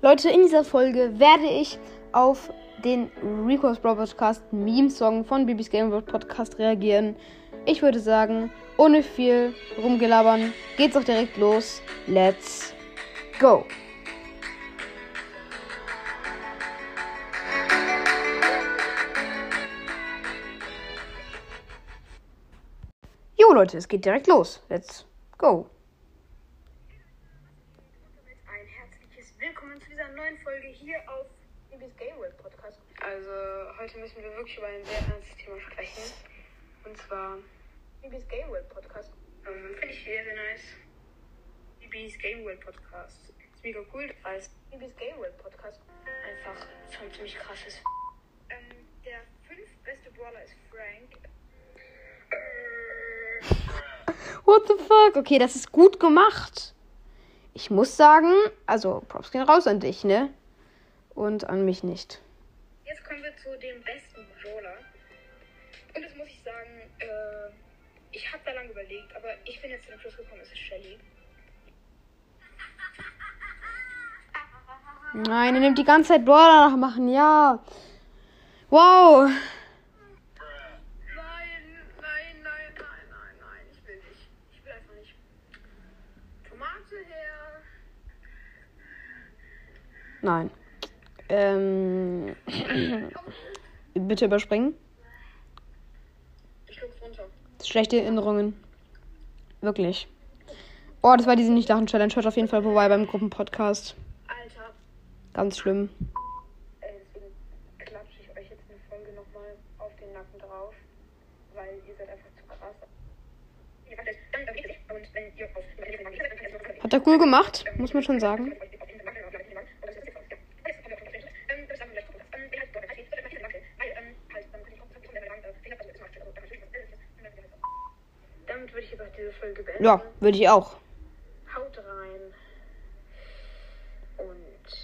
Leute, in dieser Folge werde ich auf den Rico's Brawl Podcast Meme Song von Bibis Game World Podcast reagieren. Ich würde sagen, ohne viel rumgelabern, geht's auch direkt los. Let's go! Jo Leute, es geht direkt los. Let's go! Ein herzliches Willkommen zu dieser neuen Folge hier auf Bibis Game World Podcast. Also, heute müssen wir wirklich über ein sehr ernstes Thema sprechen. Und zwar Bibis Game World Podcast. Ähm, Finde ich sehr, sehr nice. Bibis Game World Podcast. Ist mega cool, weil es Bibis Game World Podcast einfach schon ziemlich krass ist. Ähm, der fünf beste Brawler ist Frank. What the fuck? Okay, das ist gut gemacht. Ich muss sagen, also Props gehen raus an dich, ne? Und an mich nicht. Jetzt kommen wir zu dem besten Brawler. Und das muss ich sagen, äh, ich habe da lange überlegt, aber ich bin jetzt zu dem Schluss gekommen, es ist Shelly. Nein, er nimmt die ganze Zeit Brawler nachmachen, ja. Wow. Nein, nein, nein, nein, nein, nein, ich will nicht. Ich will einfach nicht. Tomate her. Nein. Ähm. Bitte überspringen. Ich guck's runter. Schlechte Erinnerungen. Wirklich. Oh, das war diese Nicht-Lachen-Challenge. Hört auf jeden Fall vorbei beim Gruppenpodcast. Alter, Ganz schlimm. äh, deswegen klatsche ich euch jetzt eine Folge nochmal auf den Nacken drauf, weil ihr seid einfach zu krass. Hat er cool gemacht, muss man schon sagen. Auch diese Folge beenden. Ja, würde ich auch. Haut rein und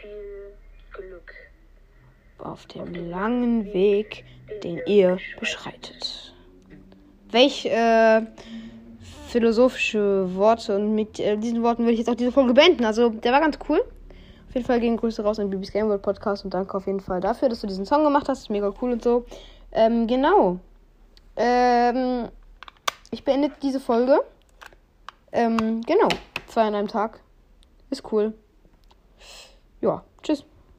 viel Glück. Auf dem langen Weg, den ihr beschreitet. Welch äh, philosophische Worte und mit äh, diesen Worten würde ich jetzt auch diese Folge beenden. Also, der war ganz cool. Auf jeden Fall gehen Grüße raus an Bibis Game World Podcast und danke auf jeden Fall dafür, dass du diesen Song gemacht hast. Mega cool und so. Ähm, genau. Ähm, ich beende diese Folge. Ähm, genau. Zwei an einem Tag. Ist cool. Ja, tschüss.